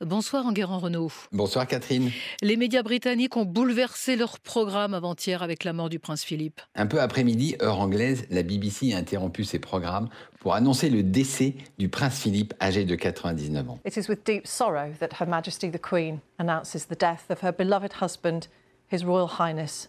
Bonsoir Enguerrand Renault. Bonsoir Catherine. Les médias britanniques ont bouleversé leur programme avant-hier avec la mort du prince Philippe. Un peu après-midi, heure anglaise, la BBC a interrompu ses programmes pour annoncer le décès du prince Philippe âgé de 99 ans. It is with deep sorrow that Her Majesty the Queen announces the death of her beloved husband, His Royal Highness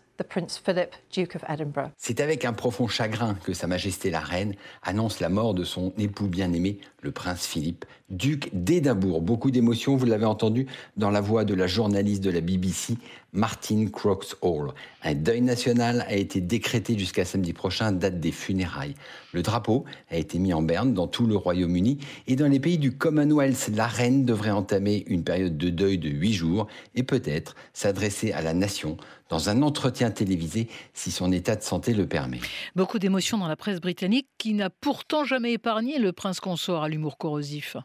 C'est avec un profond chagrin que Sa Majesté la Reine annonce la mort de son époux bien-aimé, le prince Philippe, duc d'Édimbourg. Beaucoup d'émotions, vous l'avez entendu dans la voix de la journaliste de la BBC, Martin Crooks Hall. Un deuil national a été décrété jusqu'à samedi prochain, date des funérailles. Le drapeau a été mis en berne dans tout le Royaume-Uni et dans les pays du Commonwealth, la reine devrait entamer une période de deuil de huit jours et peut-être s'adresser à la nation dans un entretien télévisé si son état de santé le permet. Beaucoup d'émotions dans la presse britannique qui n'a pourtant jamais épargné le prince consort à l'humour corrosif.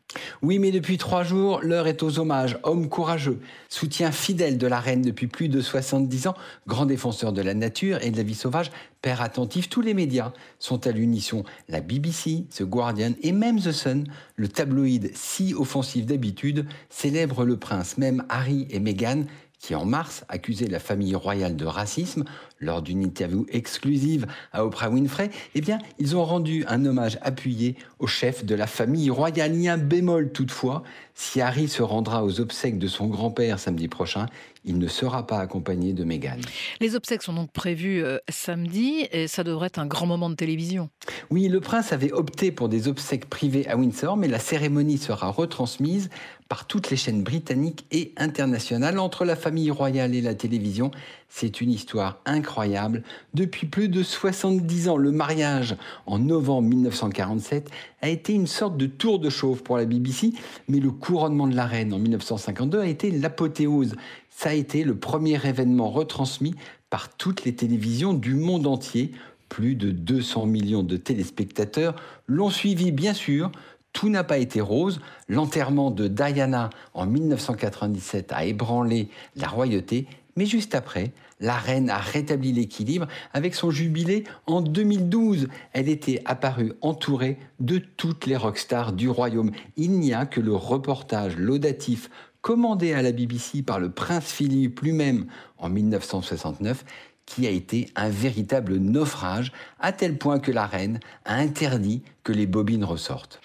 Oui, mais depuis trois jours, l'heure est aux hommages. Homme courageux, soutien fidèle de la reine depuis plus de 70 ans, grand défenseur de la nature et de la vie sauvage, père attentif, tous les médias sont à l'unisson. La BBC, The Guardian et même The Sun, le tabloïd si offensif d'habitude, célèbre le prince. Même Harry et Meghan qui en mars accusait la famille royale de racisme lors d'une interview exclusive à Oprah Winfrey, eh bien, ils ont rendu un hommage appuyé au chef de la famille royale. Il y a un bémol toutefois, si Harry se rendra aux obsèques de son grand-père samedi prochain, il ne sera pas accompagné de Meghan. Les obsèques sont donc prévues euh, samedi et ça devrait être un grand moment de télévision. Oui, le prince avait opté pour des obsèques privées à Windsor, mais la cérémonie sera retransmise par toutes les chaînes britanniques et internationales entre la famille royale et la télévision. C'est une histoire incroyable. Depuis plus de 70 ans, le mariage en novembre 1947 a été une sorte de tour de chauve pour la BBC, mais le couronnement de la reine en 1952 a été l'apothéose. Ça a été le premier événement retransmis par toutes les télévisions du monde entier. Plus de 200 millions de téléspectateurs l'ont suivi, bien sûr, tout n'a pas été rose. L'enterrement de Diana en 1997 a ébranlé la royauté, mais juste après, la reine a rétabli l'équilibre avec son jubilé en 2012. Elle était apparue entourée de toutes les rockstars du royaume. Il n'y a que le reportage laudatif commandé à la BBC par le prince Philippe lui-même en 1969 qui a été un véritable naufrage, à tel point que la reine a interdit que les bobines ressortent.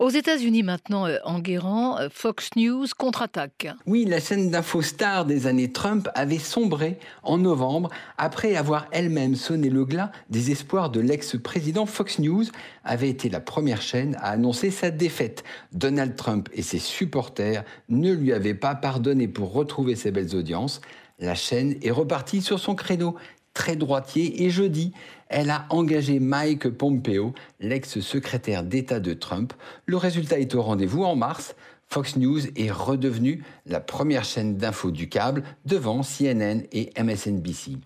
Aux États-Unis maintenant, euh, en guérant, euh, Fox News contre-attaque. Oui, la scène d'info star des années Trump avait sombré en novembre après avoir elle-même sonné le glas des espoirs de l'ex-président. Fox News avait été la première chaîne à annoncer sa défaite. Donald Trump et ses supporters ne lui avaient pas pardonné pour retrouver ses belles audiences. La chaîne est repartie sur son créneau très droitier et jeudi, elle a engagé Mike Pompeo, l'ex-secrétaire d'État de Trump. Le résultat est au rendez-vous en mars. Fox News est redevenu la première chaîne d'infos du câble devant CNN et MSNBC.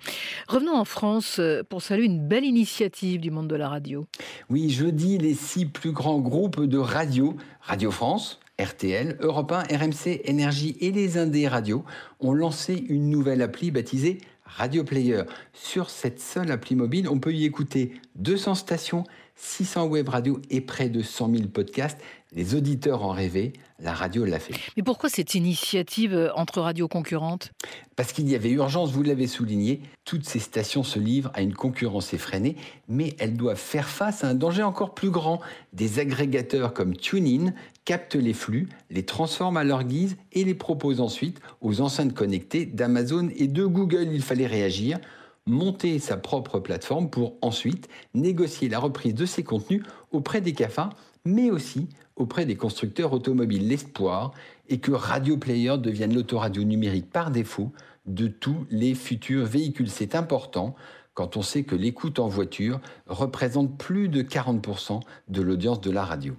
Revenons en France euh, pour saluer une belle initiative du monde de la radio. Oui, jeudi, les six plus grands groupes de radio, Radio France, RTL, Europe 1, RMC, Énergie et les Indés Radio ont lancé une nouvelle appli baptisée Radio Player. Sur cette seule appli mobile, on peut y écouter 200 stations, 600 web radios et près de 100 000 podcasts. Les auditeurs en rêvaient, la radio l'a fait. Mais pourquoi cette initiative euh, entre radios concurrentes? Parce qu'il y avait urgence, vous l'avez souligné, toutes ces stations se livrent à une concurrence effrénée, mais elles doivent faire face à un danger encore plus grand. Des agrégateurs comme TuneIn captent les flux, les transforment à leur guise et les proposent ensuite aux enceintes connectées d'Amazon et de Google. Il fallait réagir monter sa propre plateforme pour ensuite négocier la reprise de ses contenus auprès des CAFA, mais aussi auprès des constructeurs automobiles. L'espoir est que Radio Player devienne l'autoradio numérique par défaut de tous les futurs véhicules. C'est important quand on sait que l'écoute en voiture représente plus de 40% de l'audience de la radio.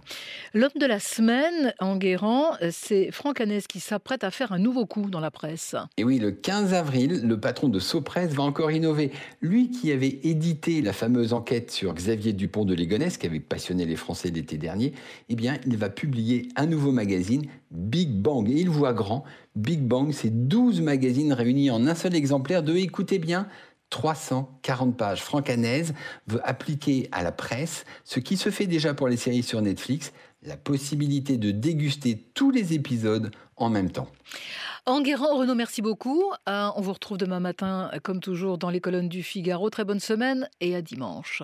L'homme de la semaine, en Guérant, c'est Franck Hanès qui s'apprête à faire un nouveau coup dans la presse. Et oui, le 15 avril, le patron de Sopresse va encore innover. Lui qui avait édité la fameuse enquête sur Xavier Dupont de Ligonnès, qui avait passionné les Français l'été dernier, eh bien, il va publier un nouveau magazine, Big Bang. Et il voit grand. Big Bang, c'est 12 magazines réunis en un seul exemplaire de, écoutez bien, 340 pages. Franck veut appliquer à la presse ce qui se fait déjà pour les séries sur Netflix, la possibilité de déguster tous les épisodes en même temps. Enguerrand, Renaud, merci beaucoup. Euh, on vous retrouve demain matin, comme toujours, dans les colonnes du Figaro. Très bonne semaine et à dimanche.